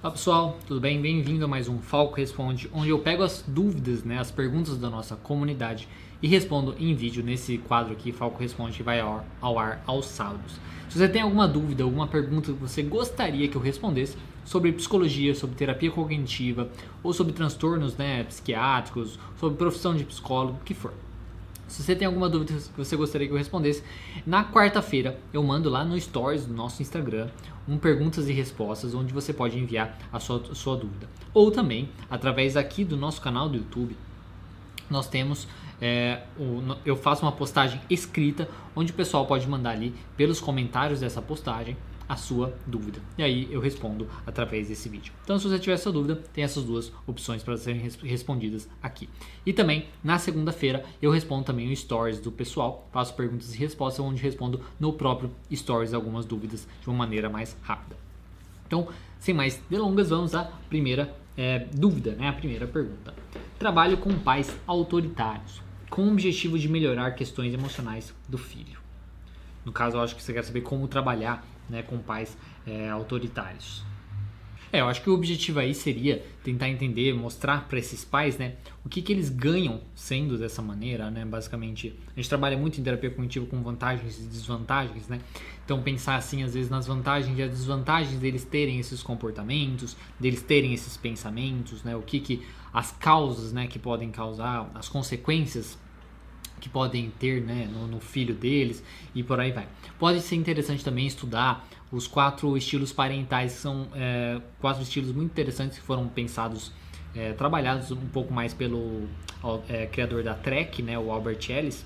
Olá pessoal, tudo bem? Bem-vindo a mais um Falco Responde, onde eu pego as dúvidas, né, as perguntas da nossa comunidade e respondo em vídeo nesse quadro aqui, Falco Responde, que vai ao, ao ar aos sábados. Se você tem alguma dúvida, alguma pergunta que você gostaria que eu respondesse sobre psicologia, sobre terapia cognitiva ou sobre transtornos né, psiquiátricos, sobre profissão de psicólogo, o que for. Se você tem alguma dúvida que você gostaria que eu respondesse, na quarta-feira eu mando lá no Stories do nosso Instagram um perguntas e respostas onde você pode enviar a sua, a sua dúvida. Ou também, através aqui do nosso canal do YouTube, nós temos é, o, eu faço uma postagem escrita onde o pessoal pode mandar ali pelos comentários dessa postagem a sua dúvida. E aí eu respondo através desse vídeo. Então, se você tiver essa dúvida, tem essas duas opções para serem respondidas aqui. E também, na segunda-feira, eu respondo também o stories do pessoal, faço perguntas e respostas, onde respondo no próprio stories algumas dúvidas de uma maneira mais rápida. Então, sem mais delongas, vamos à primeira é, dúvida, né? a primeira pergunta. Trabalho com pais autoritários, com o objetivo de melhorar questões emocionais do filho. No caso, eu acho que você quer saber como trabalhar né, com pais é, autoritários. É, eu acho que o objetivo aí seria tentar entender, mostrar para esses pais, né, o que, que eles ganham sendo dessa maneira, né, basicamente. A gente trabalha muito em terapia cognitiva com vantagens e desvantagens, né, então pensar assim, às vezes, nas vantagens e as desvantagens deles terem esses comportamentos, deles terem esses pensamentos, né, o que que, as causas, né, que podem causar, as consequências que podem ter né, no, no, filho deles e por aí vai. Pode ser interessante também estudar os quatro estilos parentais, que são é, quatro estilos muito interessantes que foram pensados, é, trabalhados um pouco mais pelo é, criador da Trek, né, o Albert Ellis,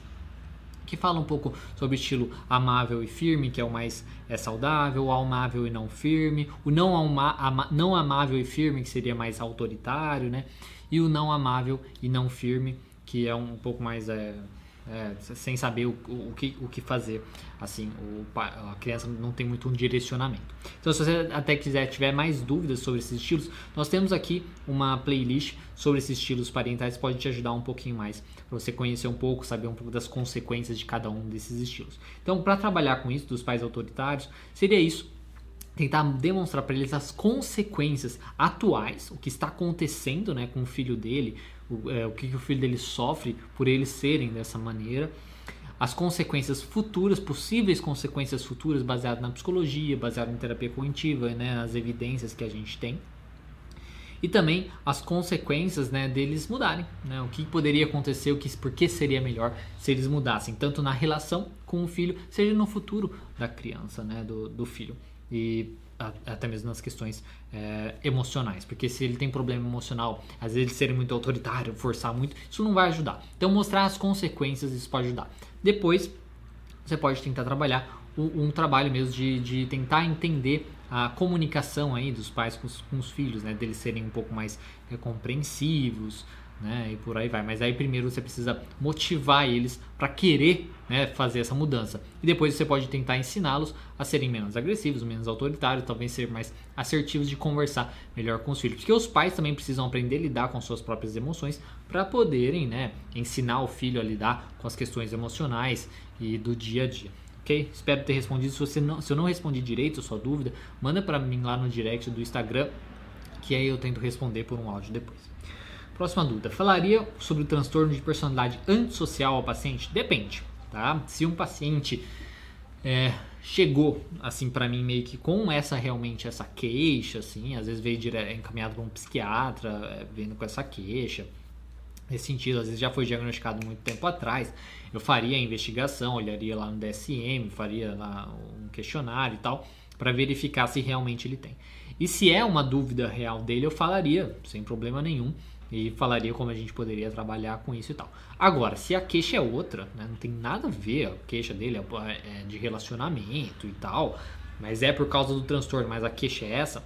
que fala um pouco sobre o estilo amável e firme, que é o mais é, saudável, o amável e não firme, o não, ama, ama, não amável e firme, que seria mais autoritário, né, e o não amável e não firme, que é um pouco mais é, é, sem saber o, o, que, o que fazer. Assim, o, a criança não tem muito um direcionamento. Então, se você até quiser tiver mais dúvidas sobre esses estilos, nós temos aqui uma playlist sobre esses estilos parentais pode te ajudar um pouquinho mais para você conhecer um pouco, saber um pouco das consequências de cada um desses estilos. Então, para trabalhar com isso dos pais autoritários, seria isso tentar demonstrar para eles as consequências atuais, o que está acontecendo né, com o filho dele, o, é, o que, que o filho dele sofre por eles serem dessa maneira, as consequências futuras, possíveis consequências futuras baseadas na psicologia, baseadas em terapia cognitiva, né, nas evidências que a gente tem. E também as consequências né, deles mudarem. Né, o que poderia acontecer, o que, por que seria melhor se eles mudassem, tanto na relação com o filho, seja no futuro da criança, né, do, do filho e até mesmo nas questões é, emocionais, porque se ele tem problema emocional, às vezes ser muito autoritário, forçar muito, isso não vai ajudar. Então mostrar as consequências isso pode ajudar. Depois você pode tentar trabalhar um, um trabalho mesmo de, de tentar entender a comunicação aí dos pais com os, com os filhos, né, deles serem um pouco mais é, compreensivos, né? E por aí vai. Mas aí primeiro você precisa motivar eles para querer né, fazer essa mudança. E depois você pode tentar ensiná-los a serem menos agressivos, menos autoritários, talvez ser mais assertivos de conversar melhor com os filhos. Porque os pais também precisam aprender a lidar com suas próprias emoções para poderem né, ensinar o filho a lidar com as questões emocionais e do dia a dia. Ok? Espero ter respondido. Se, você não, se eu não respondi direito a sua dúvida, manda para mim lá no direct do Instagram, que aí eu tento responder por um áudio depois. Próxima dúvida. Falaria sobre o transtorno de personalidade antissocial ao paciente? Depende, tá? Se um paciente é, chegou assim para mim meio que com essa realmente essa queixa, assim, às vezes veio direto, encaminhado para um psiquiatra, é, vendo com essa queixa, nesse sentido, às vezes já foi diagnosticado muito tempo atrás, eu faria a investigação, olharia lá no DSM, faria lá um questionário e tal, para verificar se realmente ele tem. E se é uma dúvida real dele, eu falaria, sem problema nenhum, e falaria como a gente poderia trabalhar com isso e tal. Agora, se a queixa é outra, né, não tem nada a ver, a queixa dele é, é de relacionamento e tal, mas é por causa do transtorno, mas a queixa é essa,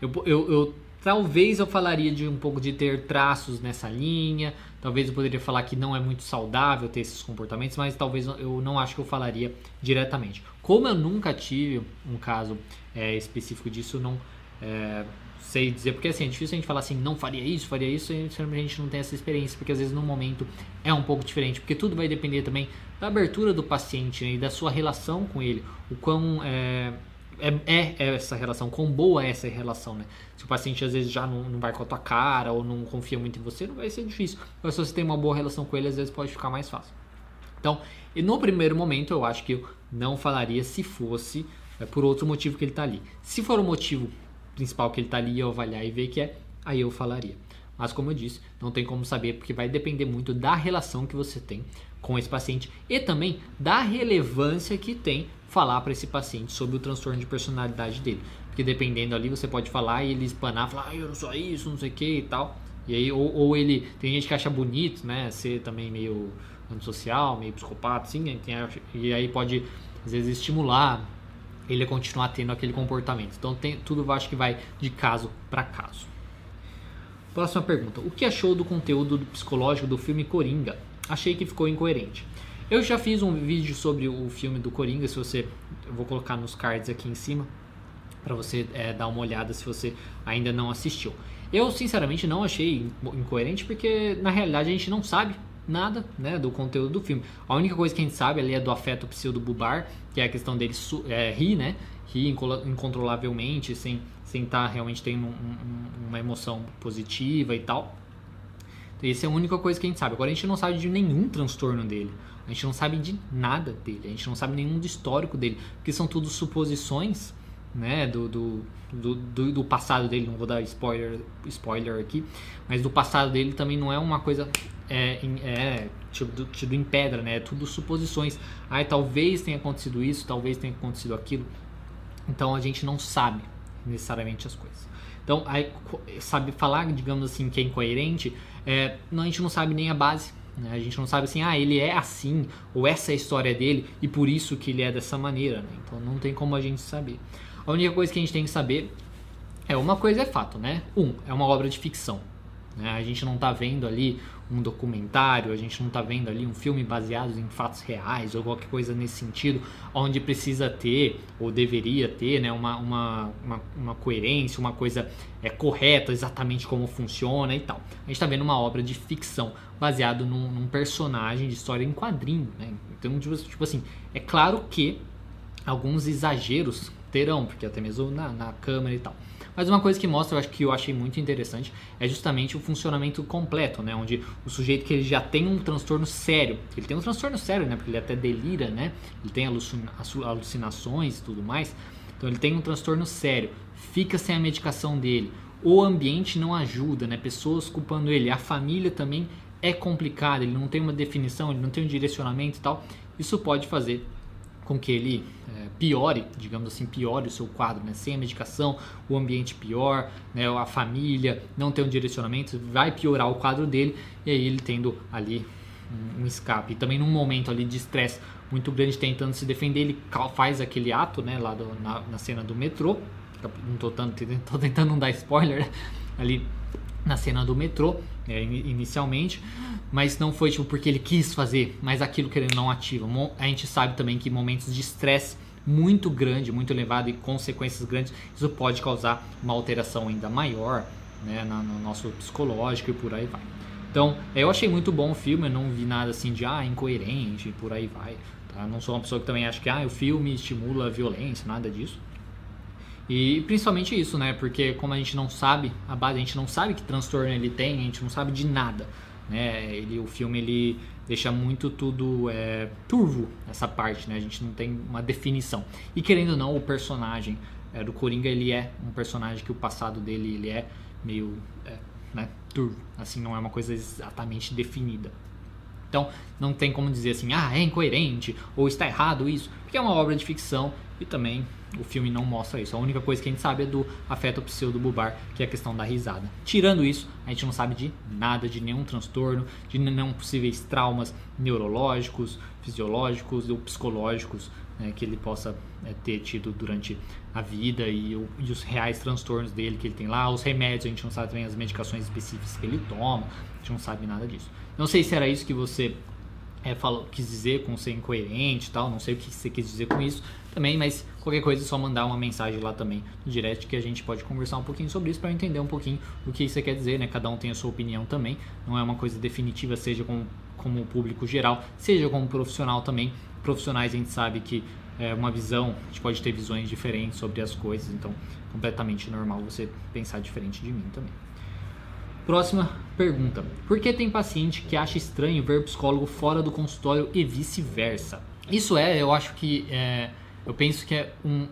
eu, eu, eu talvez eu falaria de um pouco de ter traços nessa linha, talvez eu poderia falar que não é muito saudável ter esses comportamentos, mas talvez eu não acho que eu falaria diretamente. Como eu nunca tive um caso é, específico disso, não é, sei dizer, porque assim, é difícil a gente falar assim, não faria isso, faria isso, e a gente não tem essa experiência, porque às vezes no momento é um pouco diferente, porque tudo vai depender também da abertura do paciente né, e da sua relação com ele, o quão é, é, é, essa relação, quão boa é essa relação, né? Se o paciente às vezes já não, não vai com a tua cara ou não confia muito em você, não vai ser difícil. Mas se você tem uma boa relação com ele, às vezes pode ficar mais fácil. Então, no primeiro momento, eu acho que eu não falaria se fosse é, por outro motivo que ele está ali. Se for o motivo principal que ele está ali avaliar e ver que é, aí eu falaria. Mas como eu disse, não tem como saber porque vai depender muito da relação que você tem com esse paciente e também da relevância que tem falar para esse paciente sobre o transtorno de personalidade dele. Porque dependendo ali, você pode falar e ele espanar, falar, ah, eu não sou isso, não sei o que e tal. E aí, ou, ou, ele, tem gente que acha bonito, né, ser também meio antissocial, meio psicopata, assim, e aí pode, às vezes, estimular ele continuar tendo aquele comportamento. Então, tem, tudo acho que vai de caso para caso. Próxima pergunta. O que achou do conteúdo psicológico do filme Coringa? Achei que ficou incoerente. Eu já fiz um vídeo sobre o filme do Coringa, se você, eu vou colocar nos cards aqui em cima para você é, dar uma olhada se você ainda não assistiu. Eu sinceramente não achei incoerente porque na realidade a gente não sabe nada né, do conteúdo do filme. A única coisa que a gente sabe ali é do afeto pseudo-bubar, que é a questão dele é, rir, né? Rir incontrolavelmente, sem sem estar tá realmente tendo um, um, uma emoção positiva e tal. Então, essa é a única coisa que a gente sabe. Agora a gente não sabe de nenhum transtorno dele. A gente não sabe de nada dele, a gente não sabe nenhum do histórico dele, porque são tudo suposições né, do, do, do, do, passado dele. Não vou dar spoiler, spoiler aqui, mas do passado dele também não é uma coisa é, é tido, tido em pedra, né? É tudo suposições. Ah, talvez tenha acontecido isso, talvez tenha acontecido aquilo. Então a gente não sabe necessariamente as coisas. Então, aí, sabe falar, digamos assim, que é incoerente, é, não, a gente não sabe nem a base né? A gente não sabe assim, ah, ele é assim, ou essa é a história dele, e por isso que ele é dessa maneira. Né? Então não tem como a gente saber. A única coisa que a gente tem que saber é uma coisa é fato, né? Um, é uma obra de ficção. Né? A gente não está vendo ali um documentário, a gente não está vendo ali um filme baseado em fatos reais ou qualquer coisa nesse sentido, onde precisa ter ou deveria ter né, uma, uma, uma, uma coerência, uma coisa é, correta, exatamente como funciona e tal. A gente está vendo uma obra de ficção baseado num, num, personagem de história em quadrinho. Né? Então, tipo, tipo assim, é claro que alguns exageros terão, porque até mesmo na, na câmera e tal. Mas uma coisa que mostra, eu acho que eu achei muito interessante, é justamente o funcionamento completo, né? Onde o sujeito que ele já tem um transtorno sério, ele tem um transtorno sério, né? Porque ele até delira, né? Ele tem alucinações e tudo mais. Então ele tem um transtorno sério, fica sem a medicação dele. O ambiente não ajuda, né? Pessoas culpando ele, a família também é complicada, ele não tem uma definição, ele não tem um direcionamento e tal. Isso pode fazer com que ele é, piore, digamos assim, piore o seu quadro, né? Sem a medicação, o ambiente pior, né? a família não tem um direcionamento, vai piorar o quadro dele e aí ele tendo ali um, um escape. E também num momento ali de estresse muito grande tentando se defender, ele faz aquele ato, né? Lá do, na, na, cena do metrô, não tô, tanto, tô tentando não dar spoiler, né? ali na cena do metrô, é, inicialmente, mas não foi tipo porque ele quis fazer, mas aquilo que ele não ativa. A gente sabe também que momentos de estresse muito grande, muito elevado e consequências grandes, isso pode causar uma alteração ainda maior né, no nosso psicológico e por aí vai. Então, eu achei muito bom o filme, eu não vi nada assim de ah, incoerente, por aí vai. Tá? Não sou uma pessoa que também acha que ah, o filme estimula a violência, nada disso. E principalmente isso, né? Porque como a gente não sabe a base, a gente não sabe que transtorno ele tem, a gente não sabe de nada, né? Ele, o filme ele deixa muito tudo é, turvo essa parte, né? A gente não tem uma definição. E querendo ou não, o personagem é, do Coringa ele é um personagem que o passado dele ele é meio é, né, turvo, assim não é uma coisa exatamente definida. Então não tem como dizer assim, ah, é incoerente ou está errado isso, porque é uma obra de ficção e também o filme não mostra isso. A única coisa que a gente sabe é do afeto pseudo-bubar, que é a questão da risada. Tirando isso, a gente não sabe de nada, de nenhum transtorno, de nenhum possíveis traumas neurológicos, fisiológicos ou psicológicos né, que ele possa é, ter tido durante a vida e, o, e, os reais transtornos dele que ele tem lá, os remédios, a gente não sabe também as medicações específicas que ele toma, a gente não sabe nada disso. Não sei se era isso que você é, falou, quis dizer com ser incoerente e tal, não sei o que você quis dizer com isso também, mas qualquer coisa é só mandar uma mensagem lá também no direct que a gente pode conversar um pouquinho sobre isso para entender um pouquinho o que isso quer dizer, né? Cada um tem a sua opinião também, não é uma coisa definitiva, seja como, como público geral, seja como profissional também. Profissionais a gente sabe que é, uma visão, a gente pode ter visões diferentes sobre as coisas, então completamente normal você pensar diferente de mim também. Próxima pergunta: Por que tem paciente que acha estranho ver psicólogo fora do consultório e vice-versa? Isso é, eu acho que é, eu penso que é um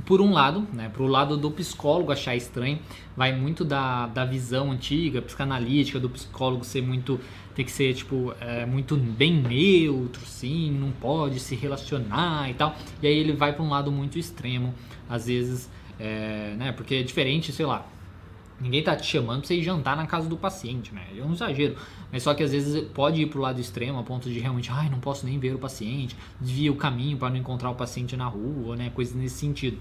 por um lado, né, pro lado do psicólogo achar estranho, vai muito da, da visão antiga, psicanalítica, do psicólogo ser muito, tem que ser, tipo, é, muito bem neutro, sim, não pode se relacionar e tal, e aí ele vai para um lado muito extremo, às vezes, é, né, porque é diferente, sei lá, Ninguém tá te chamando pra você ir jantar na casa do paciente, né? É um exagero. Mas só que às vezes pode ir pro lado extremo, a ponto de realmente, ai, não posso nem ver o paciente, desvia o caminho para não encontrar o paciente na rua, né? Coisas nesse sentido.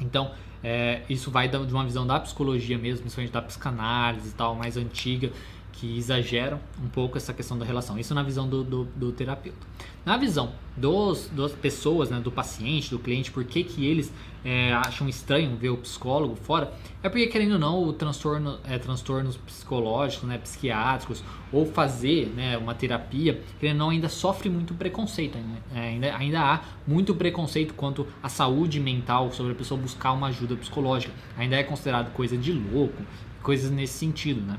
Então, é, isso vai de uma visão da psicologia mesmo, principalmente da psicanálise e tal, mais antiga, que exageram um pouco essa questão da relação. Isso na visão do, do, do terapeuta. Na visão dos, das pessoas, né, do paciente, do cliente, por que, que eles é, acham estranho ver o psicólogo fora? É porque, querendo ou não, o transtorno, é, transtornos psicológicos, né, psiquiátricos, ou fazer né, uma terapia, querendo ou não, ainda sofre muito preconceito. Ainda, ainda há muito preconceito quanto à saúde mental, sobre a pessoa buscar uma ajuda psicológica. Ainda é considerado coisa de louco, coisas nesse sentido, né?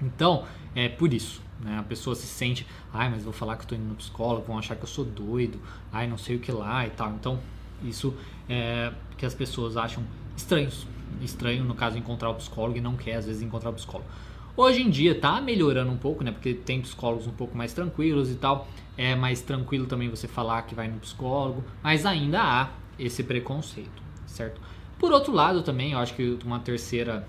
Então, é por isso. Né? A pessoa se sente, ai, mas vou falar que eu estou indo no psicólogo, vão achar que eu sou doido, ai, não sei o que lá e tal. Então, isso é que as pessoas acham estranhos. Estranho, no caso, encontrar o psicólogo e não quer, às vezes, encontrar o psicólogo. Hoje em dia tá melhorando um pouco, né? Porque tem psicólogos um pouco mais tranquilos e tal. É mais tranquilo também você falar que vai no psicólogo, mas ainda há esse preconceito, certo? Por outro lado também, eu acho que uma terceira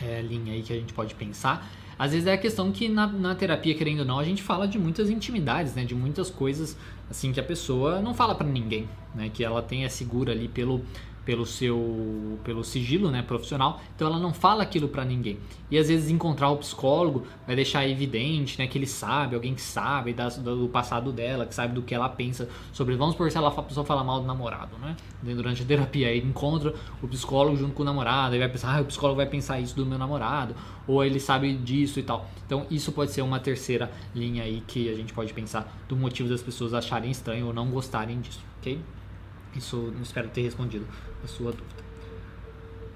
é, linha aí que a gente pode pensar às vezes é a questão que na, na, terapia, querendo ou não, a gente fala de muitas intimidades, né? De muitas coisas, assim, que a pessoa não fala para ninguém, né? Que ela tem é segura ali pelo, pelo seu pelo sigilo né, profissional, então ela não fala aquilo para ninguém. E às vezes encontrar o psicólogo vai deixar evidente né, que ele sabe, alguém que sabe da, do passado dela, que sabe do que ela pensa sobre. Vamos por se ela, a pessoa fala mal do namorado, né? Durante a terapia, aí encontra o psicólogo junto com o namorado, e vai pensar, ah, o psicólogo vai pensar isso do meu namorado, ou ele sabe disso e tal. Então isso pode ser uma terceira linha aí que a gente pode pensar do motivo das pessoas acharem estranho ou não gostarem disso, ok? Isso espero ter respondido a sua dúvida.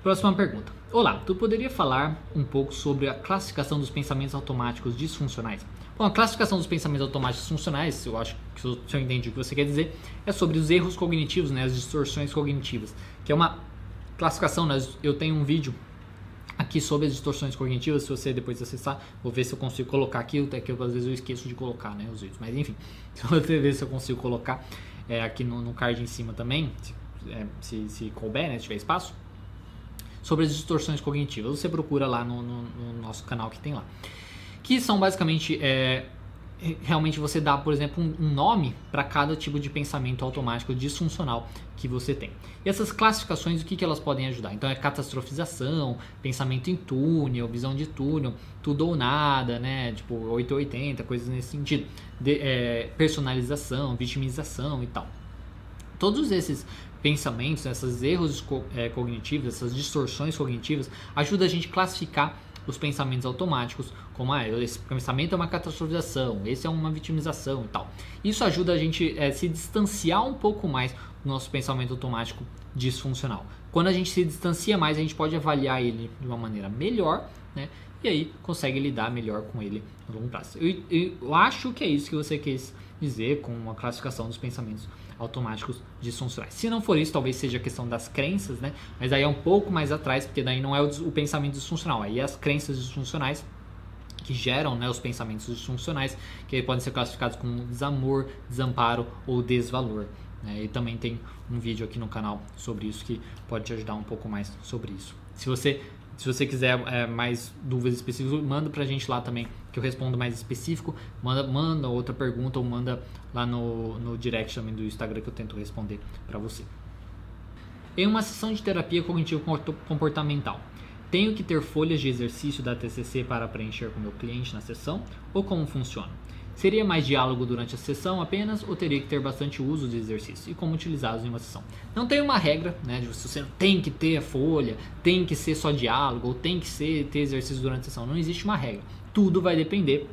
Próxima pergunta. Olá, tu poderia falar um pouco sobre a classificação dos pensamentos automáticos disfuncionais? Bom, a classificação dos pensamentos automáticos funcionais, eu acho que eu entendi o que você quer dizer, é sobre os erros cognitivos, né, as distorções cognitivas, que é uma classificação, né, eu tenho um vídeo aqui sobre as distorções cognitivas, se você depois acessar, vou ver se eu consigo colocar aqui, até que às vezes eu esqueço de colocar, né, os vídeos, mas enfim, você ver se eu consigo colocar é, aqui no, no, card em cima também, é, se, se couber, né, se tiver espaço, sobre as distorções cognitivas. Você procura lá no, no, no nosso canal que tem lá. Que são basicamente é, realmente você dá, por exemplo, um, nome para cada tipo de pensamento automático disfuncional que você tem. E essas classificações, o que, que elas podem ajudar? Então é catastrofização, pensamento em túnel, visão de túnel, tudo ou nada, né? Tipo 880, coisas nesse sentido. De, é, personalização, vitimização e tal. Todos esses pensamentos, esses erros é, cognitivos, essas distorções cognitivas, ajudam a gente a classificar os pensamentos automáticos, como ah, esse pensamento é uma catastrofização, esse é uma vitimização e tal. Isso ajuda a gente é, se distanciar um pouco mais do nosso pensamento automático disfuncional. Quando a gente se distancia mais, a gente pode avaliar ele de uma maneira melhor, né? E aí consegue lidar melhor com ele no longo prazo. Eu, eu, eu acho que é isso que você quis dizer com a classificação dos pensamentos automáticos disfuncionais. Se não for isso, talvez seja a questão das crenças, né? Mas aí é um pouco mais atrás, porque daí não é o, o pensamento disfuncional, aí é as crenças disfuncionais que geram né, os pensamentos disfuncionais, que podem ser classificados como desamor, desamparo ou desvalor. Né? E também tem um vídeo aqui no canal sobre isso que pode te ajudar um pouco mais sobre isso. Se você se você quiser é, mais dúvidas específicas, manda pra gente lá também, que eu respondo mais específico. Manda, manda outra pergunta ou manda lá no, no direct também do Instagram que eu tento responder para você. Em uma sessão de terapia cognitivo-comportamental, tenho que ter folhas de exercício da TCC para preencher com meu cliente na sessão? Ou como funciona? Seria mais diálogo durante a sessão apenas ou teria que ter bastante uso de exercícios e como utilizá-los em uma sessão? Não tem uma regra, né, de você tem que ter a folha, tem que ser só diálogo ou tem que ser ter exercício durante a sessão. Não existe uma regra. Tudo vai depender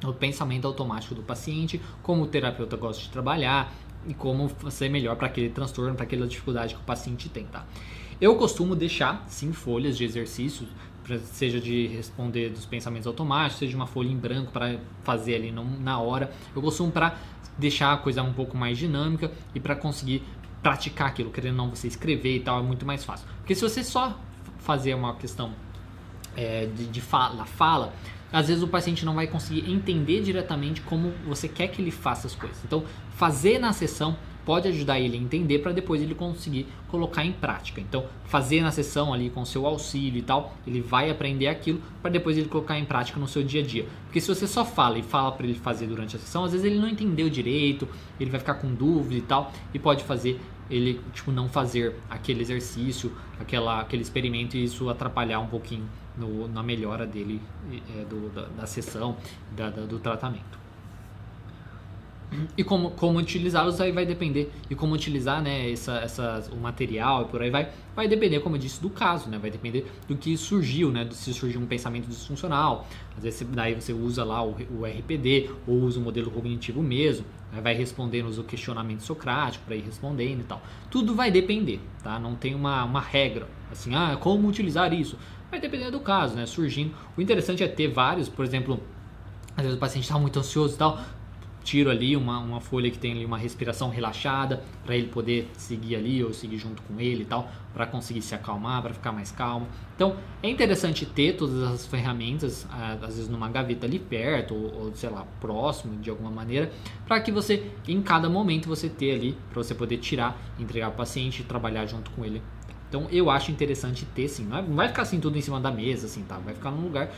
do pensamento automático do paciente, como o terapeuta gosta de trabalhar, e como ser melhor para aquele transtorno, para aquela dificuldade que o paciente tem, tá? Eu costumo deixar, sim, folhas de exercícios, seja de responder dos pensamentos automáticos, seja uma folha em branco para fazer ali na hora. Eu costumo para deixar a coisa um pouco mais dinâmica e para conseguir praticar aquilo, querendo não você escrever e tal, é muito mais fácil. Porque se você só fazer uma questão é, de, de fala, fala, às vezes o paciente não vai conseguir entender diretamente como você quer que ele faça as coisas. Então, fazer na sessão pode ajudar ele a entender para depois ele conseguir colocar em prática. Então, fazer na sessão ali com seu auxílio e tal, ele vai aprender aquilo para depois ele colocar em prática no seu dia a dia. Porque se você só fala e fala para ele fazer durante a sessão, às vezes ele não entendeu direito, ele vai ficar com dúvida e tal, e pode fazer ele tipo não fazer aquele exercício, aquela, aquele experimento e isso atrapalhar um pouquinho no, na melhora dele é, do, da, da sessão, da, da, do tratamento. E como, como utilizá-los aí vai depender. E como utilizar né, essa, essa, o material e por aí vai, vai depender, como eu disse, do caso, né? Vai depender do que surgiu, né? Se surgiu um pensamento disfuncional, às vezes daí você usa lá o, o RPD ou usa o modelo cognitivo mesmo, né? vai respondendo o questionamento socrático para ir respondendo e tal. Tudo vai depender, tá? Não tem uma, uma regra, assim, ah, como utilizar isso? Vai depender do caso, né? Surgindo. O interessante é ter vários, por exemplo, às vezes o paciente está muito ansioso e tal, tiro ali uma, uma folha que tem ali uma respiração relaxada para ele poder seguir ali ou seguir junto com ele e tal, para conseguir se acalmar, para ficar mais calmo. Então é interessante ter todas as ferramentas, às vezes numa gaveta ali perto ou, ou sei lá próximo de alguma maneira, para que você em cada momento você ter ali para você poder tirar, entregar o paciente e trabalhar junto com ele então eu acho interessante ter sim. Não vai ficar assim tudo em cima da mesa, assim, tá? Vai ficar num lugar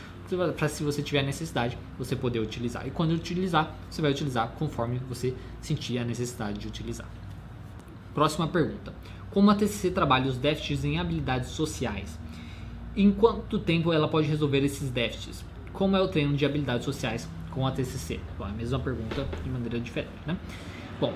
para se você tiver necessidade, você poder utilizar. E quando utilizar, você vai utilizar conforme você sentir a necessidade de utilizar. Próxima pergunta. Como a TCC trabalha os déficits em habilidades sociais? Em quanto tempo ela pode resolver esses déficits? Como é o treino de habilidades sociais com a TCC? Bom, é a mesma pergunta de maneira diferente, né? Bom,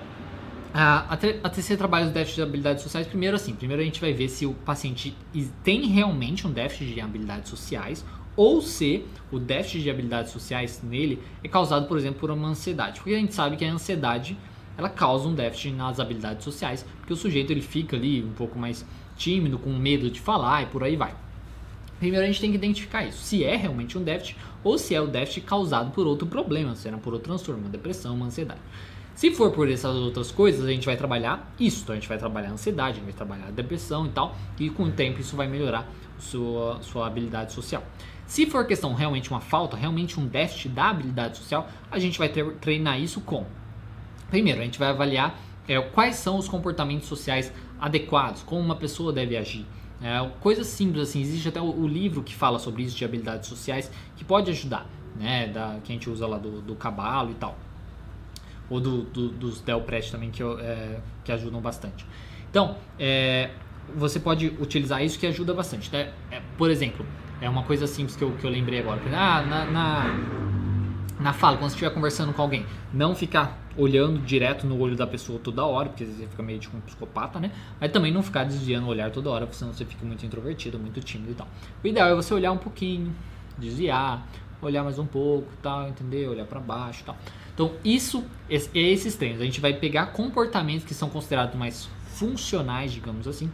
a, a TCC trabalha os déficits de habilidades sociais. Primeiro, assim, primeiro a gente vai ver se o paciente tem realmente um déficit de habilidades sociais ou se o déficit de habilidades sociais nele é causado, por exemplo, por uma ansiedade. Porque a gente sabe que a ansiedade ela causa um déficit nas habilidades sociais, porque o sujeito ele fica ali um pouco mais tímido, com medo de falar e por aí vai. Primeiro a gente tem que identificar isso, se é realmente um déficit ou se é o déficit causado por outro problema, se era por outro transtorno, uma depressão, uma ansiedade. Se for por essas outras coisas, a gente vai trabalhar isso. Então a gente vai trabalhar a ansiedade, a gente vai trabalhar a depressão e tal. E com o tempo isso vai melhorar sua, sua habilidade social. Se for questão realmente uma falta, realmente um déficit da habilidade social, a gente vai ter, treinar isso com. Primeiro, a gente vai avaliar é, quais são os comportamentos sociais adequados, como uma pessoa deve agir. É, coisas simples assim, existe até o, o, livro que fala sobre isso de habilidades sociais que pode ajudar, né? Da, que a gente usa lá do, do cabalo e tal ou do, do, dos Delprest também que, é, que ajudam bastante. Então, é, você pode utilizar isso que ajuda bastante. Né? É, por exemplo, é uma coisa simples que eu, que eu lembrei agora. Ah, na, na, na fala, quando você estiver conversando com alguém, não ficar olhando direto no olho da pessoa toda hora, porque você fica meio tipo um psicopata, né? Mas também não ficar desviando o olhar toda hora, senão você fica muito introvertido, muito tímido e tal. O ideal é você olhar um pouquinho, desviar, olhar mais um pouco, tal, entender? Olhar para baixo, tal. Então, isso é esses treinos. A gente vai pegar comportamentos que são considerados mais funcionais, digamos assim,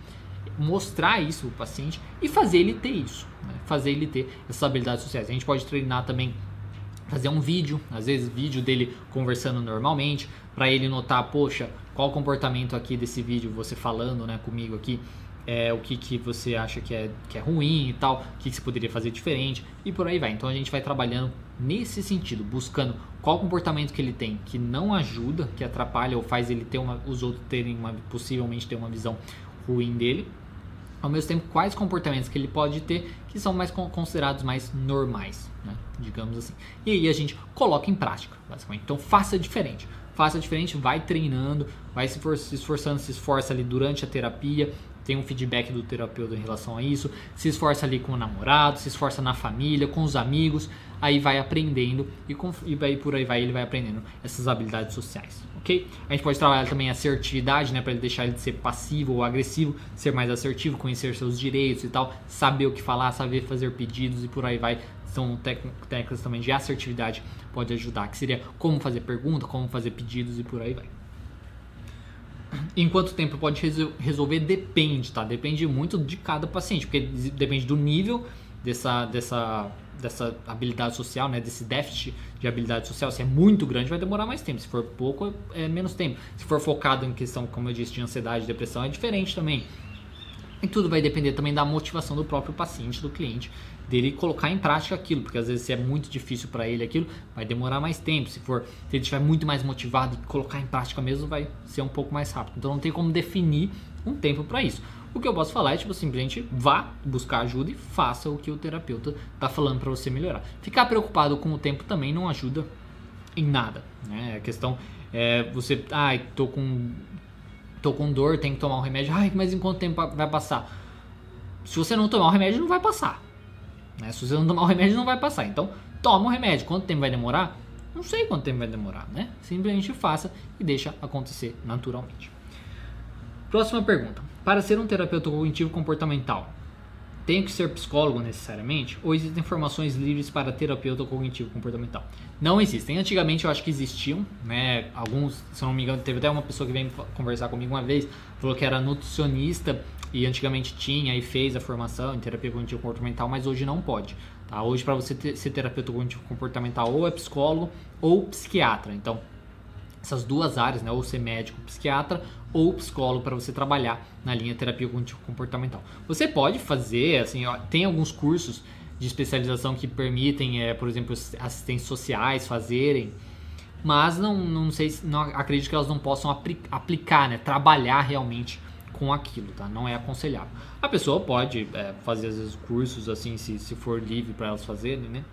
mostrar isso para o paciente e fazer ele ter isso, né? fazer ele ter essas habilidades sociais. A gente pode treinar também, fazer um vídeo, às vezes vídeo dele conversando normalmente, para ele notar, poxa, qual comportamento aqui desse vídeo, você falando né, comigo aqui, é, o que, que você acha que é, que é ruim e tal, o que, que você poderia fazer diferente e por aí vai. Então a gente vai trabalhando nesse sentido, buscando qual comportamento que ele tem que não ajuda, que atrapalha ou faz ele ter uma, os outros terem uma, possivelmente ter uma visão ruim dele. Ao mesmo tempo, quais comportamentos que ele pode ter que são mais considerados mais normais, né? digamos assim. E aí a gente coloca em prática, basicamente. Então faça diferente faça diferente, vai treinando, vai se, for, se esforçando, se esforça ali durante a terapia, tem um feedback do terapeuta em relação a isso, se esforça ali com o namorado, se esforça na família, com os amigos, aí vai aprendendo e, com, e por aí vai ele vai aprendendo essas habilidades sociais, ok? A gente pode trabalhar também a assertividade, né, para ele deixar ele de ser passivo ou agressivo, ser mais assertivo, conhecer seus direitos e tal, saber o que falar, saber fazer pedidos e por aí vai. São técnicas também de assertividade pode ajudar, que seria como fazer pergunta, como fazer pedidos e por aí vai. Em quanto tempo pode resolver? Depende, tá? Depende muito de cada paciente, porque depende do nível dessa, dessa, dessa habilidade social, né? Desse déficit de habilidade social. Se é muito grande, vai demorar mais tempo. Se for pouco, é menos tempo. Se for focado em questão, como eu disse, de ansiedade, depressão, é diferente também. E tudo vai depender também da motivação do próprio paciente, do cliente, dele colocar em prática aquilo, porque às vezes se é muito difícil para ele aquilo, vai demorar mais tempo. Se for, se ele estiver muito mais motivado e colocar em prática mesmo, vai ser um pouco mais rápido. Então não tem como definir um tempo para isso. O que eu posso falar é tipo simplesmente vá buscar ajuda e faça o que o terapeuta está falando para você melhorar. Ficar preocupado com o tempo também não ajuda em nada, né? A questão é você, ai, ah, tô com tô com dor, tem que tomar um remédio. Ai, mas em quanto tempo vai passar? Se você não tomar o remédio, não vai passar. Né? Se você não tomar o remédio, não vai passar. Então, toma o remédio. Quanto tempo vai demorar? Não sei quanto tempo vai demorar, né? Simplesmente faça e deixa acontecer naturalmente. Próxima pergunta. Para ser um terapeuta cognitivo comportamental, tenho que ser psicólogo necessariamente? Ou existem informações livres para terapeuta cognitivo comportamental? Não existem. Antigamente eu acho que existiam, né? Alguns, se não me engano, teve até uma pessoa que veio conversar comigo uma vez, falou que era nutricionista e antigamente tinha e fez a formação em terapia cognitivo comportamental, mas hoje não pode. Tá? Hoje, para você ter, ser terapeuta cognitivo comportamental, ou é psicólogo ou psiquiatra. Então, essas duas áreas, né? ou ser médico, psiquiatra ou psicólogo para você trabalhar na linha terapia cognitivo comportamental. Você pode fazer, assim, ó, tem alguns cursos de especialização que permitem, é, por exemplo, assistentes sociais fazerem, mas não, não sei, não acredito que elas não possam aplicar, né? Trabalhar realmente com aquilo, tá? Não é aconselhável. A pessoa pode é, fazer às vezes cursos assim, se, se for livre para elas fazerem, né?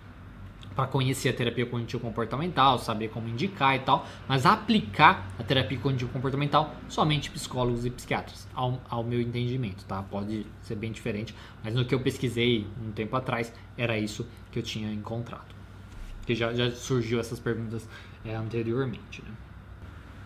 para conhecer a terapia cognitivo comportamental, saber como indicar e tal, mas aplicar a terapia cognitivo comportamental somente psicólogos e psiquiatras, ao, ao, meu entendimento, tá? Pode ser bem diferente, mas no que eu pesquisei um tempo atrás era isso que eu tinha encontrado. Que já, já surgiu essas perguntas é, anteriormente. Né?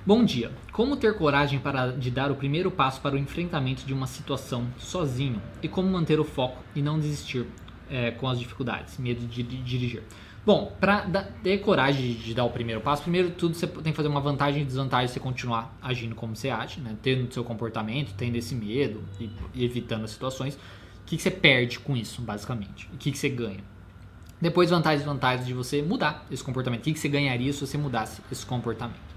Bom dia. Como ter coragem para, de dar o primeiro passo para o enfrentamento de uma situação sozinho e como manter o foco e não desistir é, com as dificuldades, medo de, de dirigir. Bom, para ter coragem de, dar o primeiro passo, primeiro tudo você tem que fazer uma vantagem e desvantagem você continuar agindo como você age, né? tendo seu comportamento, tendo esse medo e, e evitando as situações. O que, que, você perde com isso, basicamente? O que, que você ganha? Depois, vantagens e vantagens de você mudar esse comportamento. O que, que você ganharia se você mudasse esse comportamento?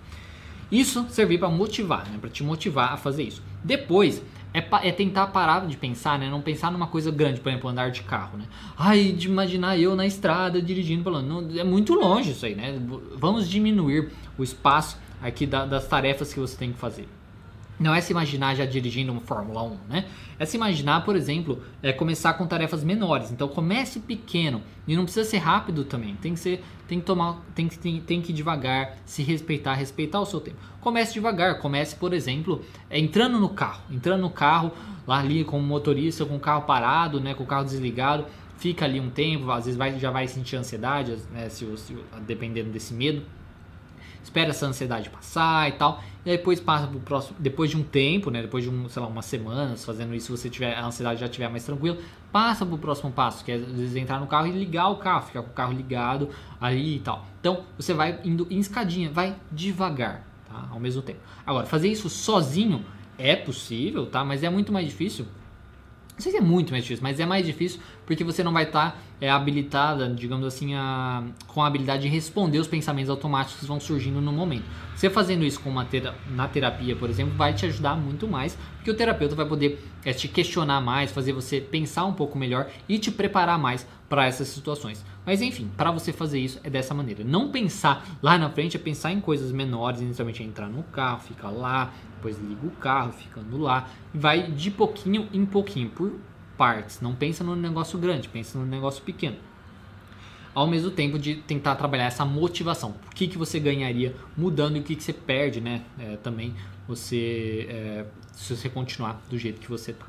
Isso servir para motivar, né? para te motivar a fazer isso. Depois, é, é, tentar parar de pensar, né? Não pensar numa coisa grande, por exemplo, andar de carro, né? Ai, de imaginar eu na estrada dirigindo, falando, não, é muito longe isso aí, né? Vamos diminuir o espaço aqui da, das tarefas que você tem que fazer. Não é se imaginar já dirigindo uma Fórmula 1, né? É se imaginar, por exemplo, é começar com tarefas menores. Então comece pequeno e não precisa ser rápido também. Tem que ser, tem que tomar, tem que tem, tem que devagar, se respeitar, respeitar o seu tempo. Comece devagar. Comece, por exemplo, é, entrando no carro, entrando no carro lá ali com o motorista, com o carro parado, né, com o carro desligado. Fica ali um tempo, às vezes vai, já vai sentir ansiedade, né, se, se dependendo desse medo espera essa ansiedade passar e tal, e depois passa pro próximo, depois de um tempo, né, depois de um, sei lá, umas semanas fazendo isso, você tiver a ansiedade já estiver mais tranquila, passa pro próximo passo, que é entrar no carro e ligar o carro, ficar com o carro ligado aí e tal. Então, você vai indo em escadinha, vai devagar, tá? Ao mesmo tempo. Agora, fazer isso sozinho é possível, tá? Mas é muito mais difícil não sei se é muito mais difícil, mas é mais difícil porque você não vai estar tá, é, habilitada, digamos assim, a, com a habilidade de responder os pensamentos automáticos que vão surgindo no momento. Você fazendo isso com uma na terapia, por exemplo, vai te ajudar muito mais, porque o terapeuta vai poder é, te questionar mais, fazer você pensar um pouco melhor e te preparar mais para essas situações. Mas enfim, para você fazer isso é dessa maneira. Não pensar lá na frente, é pensar em coisas menores, inicialmente é entrar no carro, ficar lá, depois liga o carro, ficando lá, vai de pouquinho em pouquinho, por partes. Não pensa no negócio grande, pensa no negócio pequeno. Ao mesmo tempo de tentar trabalhar essa motivação. O que, que você ganharia mudando e o que, que você perde, né? É, também você, é, se você continuar do jeito que você está.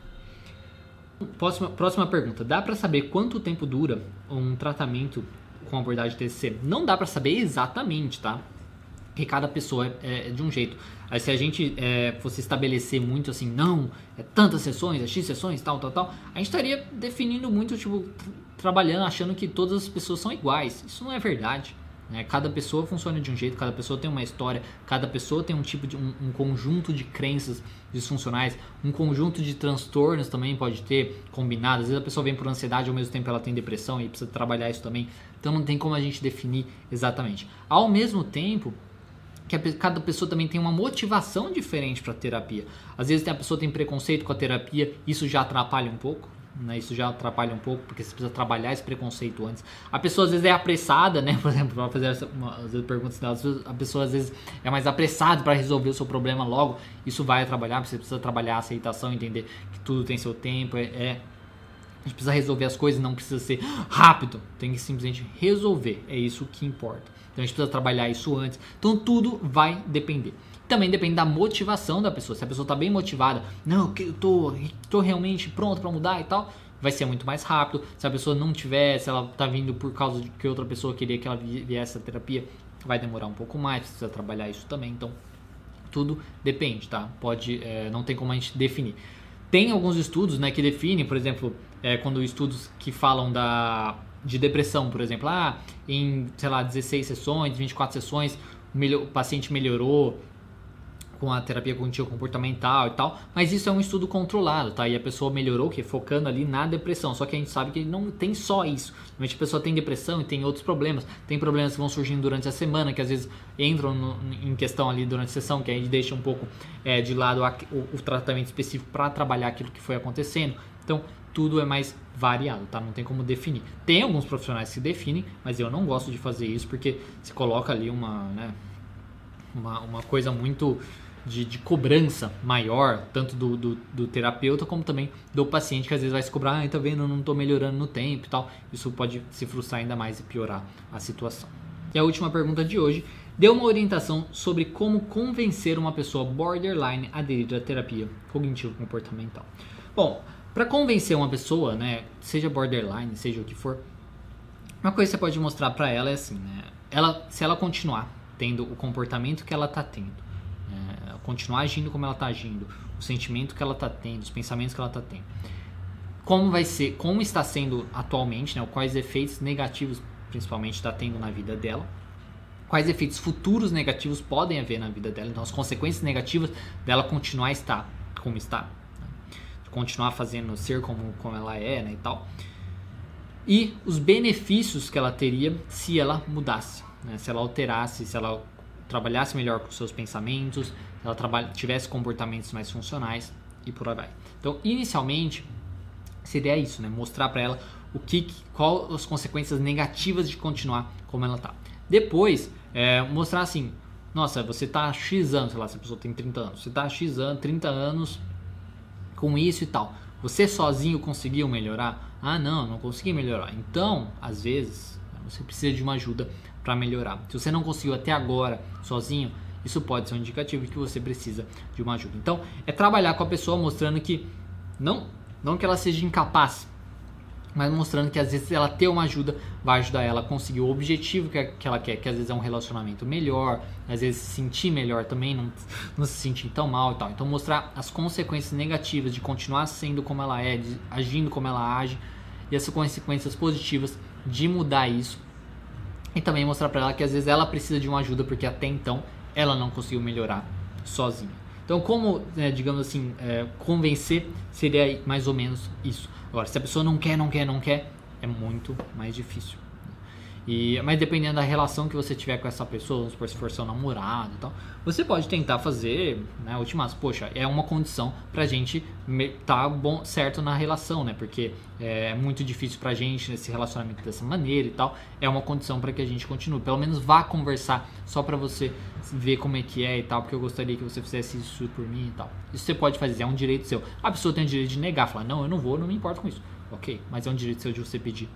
Próxima, próxima pergunta. Dá para saber quanto tempo dura um tratamento com abordagem TCC? Não dá para saber exatamente, tá? Porque cada pessoa é, é, de um jeito. Aí se a gente é, fosse estabelecer muito assim, não, é tantas sessões, é X sessões, tal, tal, tal, a gente estaria definindo muito, tipo, trabalhando, achando que todas as pessoas são iguais. Isso não é verdade. Né? Cada pessoa funciona de um jeito, cada pessoa tem uma história, cada pessoa tem um tipo de um, um, conjunto de crenças disfuncionais, um conjunto de transtornos também pode ter combinado. Às vezes a pessoa vem por ansiedade, ao mesmo tempo ela tem depressão e precisa trabalhar isso também. Então não tem como a gente definir exatamente. Ao mesmo tempo, que cada pessoa também tem uma motivação diferente para terapia. Às vezes a pessoa tem preconceito com a terapia, isso já atrapalha um pouco. Né? Isso já atrapalha um pouco, porque você precisa trabalhar esse preconceito antes. A pessoa às vezes é apressada, né? Por exemplo, para fazer vezes, perguntas dela, a pessoa às vezes é mais apressada para resolver o seu problema logo. Isso vai trabalhar, você precisa trabalhar a aceitação, entender que tudo tem seu tempo. É, é, a gente precisa resolver as coisas, não precisa ser rápido, tem que simplesmente resolver. É isso que importa. Então a gente precisa trabalhar isso antes. Então tudo vai depender. Também depende da motivação da pessoa. Se a pessoa está bem motivada, não, eu tô, tô realmente pronto para mudar e tal, vai ser muito mais rápido. Se a pessoa não tiver, se ela está vindo por causa de que outra pessoa queria que ela viesse a terapia, vai demorar um pouco mais, precisa trabalhar isso também. Então, tudo depende, tá? Pode, é, não tem como a gente definir. Tem alguns estudos, né, que definem, por exemplo, é, quando estudos que falam da de depressão, por exemplo, ah, em, sei lá, 16 sessões, 24 sessões, o paciente melhorou com a terapia cognitivo comportamental e tal, mas isso é um estudo controlado, tá? E a pessoa melhorou, que focando ali na depressão. Só que a gente sabe que não tem só isso. Normalmente a pessoa tem depressão e tem outros problemas. Tem problemas que vão surgindo durante a semana, que às vezes entram no, em questão ali durante a sessão, que a gente deixa um pouco é, de lado a, o, o tratamento específico para trabalhar aquilo que foi acontecendo. Então, tudo é mais variado, tá? Não tem como definir. Tem alguns profissionais que definem, mas eu não gosto de fazer isso porque se coloca ali uma, né, uma, uma coisa muito de, de cobrança maior, tanto do, do, do, terapeuta como também do paciente, que às vezes vai se cobrar, ah, tá vendo, não estou melhorando no tempo e tal. Isso pode se frustrar ainda mais e piorar a situação. E a última pergunta de hoje deu uma orientação sobre como convencer uma pessoa borderline a aderir à terapia cognitivo-comportamental. Bom, para convencer uma pessoa, né, seja borderline, seja o que for, uma coisa que você pode mostrar para ela é assim, né, ela, se ela continuar tendo o comportamento que ela está tendo, continuar agindo como ela está agindo, o sentimento que ela está tendo, os pensamentos que ela está tendo. Como vai ser, como está sendo atualmente, né, quais efeitos negativos principalmente está tendo na vida dela, quais efeitos futuros negativos podem haver na vida dela, então as consequências negativas dela continuar a estar como está, né, continuar fazendo ser como, como ela é, né, e tal, e os benefícios que ela teria se ela mudasse, né, se ela alterasse, se ela trabalhasse melhor com seus pensamentos, ela trabalha, tivesse comportamentos mais funcionais e por aí vai. Então, inicialmente, seria isso, né? Mostrar para ela o que, qual as consequências negativas de continuar como ela tá. Depois, é, mostrar assim, nossa, você tá X anos, sei lá, se a pessoa tem 30 anos, você tá X anos, 30 anos com isso e tal. Você sozinho conseguiu melhorar? Ah, não, não consegui melhorar. Então, às vezes, você precisa de uma ajuda para melhorar. Se você não conseguiu até agora sozinho, isso pode ser um indicativo de que você precisa de uma ajuda. Então, é trabalhar com a pessoa mostrando que não, não que ela seja incapaz, mas mostrando que às vezes ela ter uma ajuda vai ajudar ela a conseguir o objetivo que, que ela quer, que às vezes é um relacionamento melhor, às vezes se sentir melhor também, não, não se sentir tão mal e tal. Então mostrar as consequências negativas de continuar sendo como ela é, de, agindo como ela age e as consequências positivas de mudar isso. E também mostrar para ela que às vezes ela precisa de uma ajuda porque até então ela não conseguiu melhorar sozinha. Então, como, né, digamos assim, é, convencer seria mais ou menos isso. Agora, se a pessoa não quer, não quer, não quer, é muito mais difícil. E, mas dependendo da relação que você tiver com essa pessoa, vamos supor, se for seu namorado e tal, você pode tentar fazer, né, ultimato, poxa, é uma condição pra gente tá bom, certo na relação, né, porque é muito difícil pra gente esse relacionamento dessa maneira e tal, é uma condição para que a gente continue, pelo menos vá conversar só pra você ver como é que é e tal, porque eu gostaria que você fizesse isso por mim e tal. Isso você pode fazer, é um direito seu. A pessoa tem o direito de negar, falar, não, eu não vou, não me importo com isso, ok, mas é um direito seu de você pedir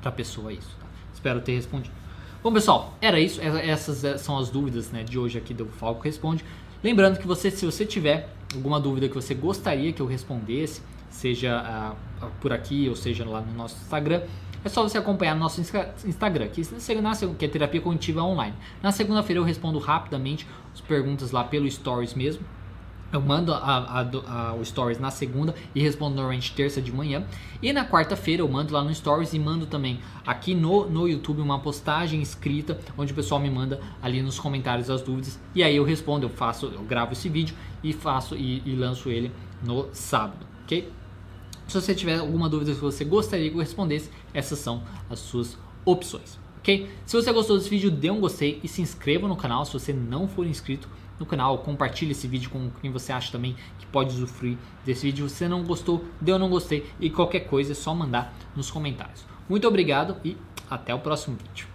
pra pessoa isso, tá? Espero ter respondido. Bom, pessoal, era isso. Essas eh, são as dúvidas né, de hoje aqui do Falco Responde. Lembrando que você, se você tiver alguma dúvida que você gostaria que eu respondesse, seja uh, por aqui ou seja lá no nosso Instagram, é só você acompanhar no nosso Instagram, que, que é Terapia Cognitiva Online. Na segunda-feira eu respondo rapidamente as perguntas lá pelo Stories mesmo. Eu mando a, a, a, o Stories na segunda e respondo normalmente terça de manhã. E na quarta-feira eu mando lá no Stories e mando também aqui no, no YouTube uma postagem escrita onde o pessoal me manda ali nos comentários as dúvidas. E aí eu respondo, eu faço, eu gravo esse vídeo e faço e, e lanço ele no sábado, ok? Se você tiver alguma dúvida que você gostaria que eu respondesse, essas são as suas opções, ok? Se você gostou desse vídeo, dê um gostei e se inscreva no canal se você não for inscrito no canal, compartilhe esse vídeo com quem você acha também que pode usufruir desse vídeo. Se você não gostou, dê ou não gostei e qualquer coisa é só mandar nos comentários. Muito obrigado e até o próximo vídeo.